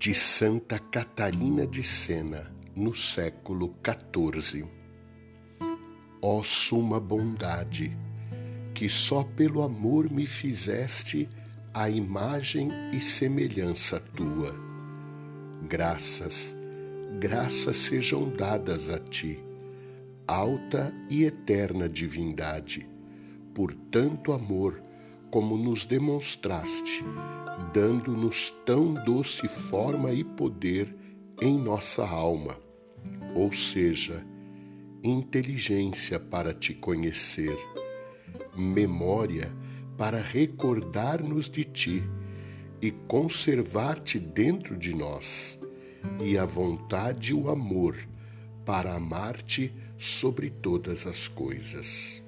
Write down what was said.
de Santa Catarina de Sena, no século XIV. Ó suma bondade, que só pelo amor me fizeste a imagem e semelhança tua. Graças, graças sejam dadas a ti, alta e eterna divindade, por tanto amor como nos demonstraste, dando-nos tão doce forma e poder em nossa alma, ou seja, inteligência para te conhecer, memória para recordar-nos de ti e conservar-te dentro de nós, e a vontade e o amor para amar-te sobre todas as coisas.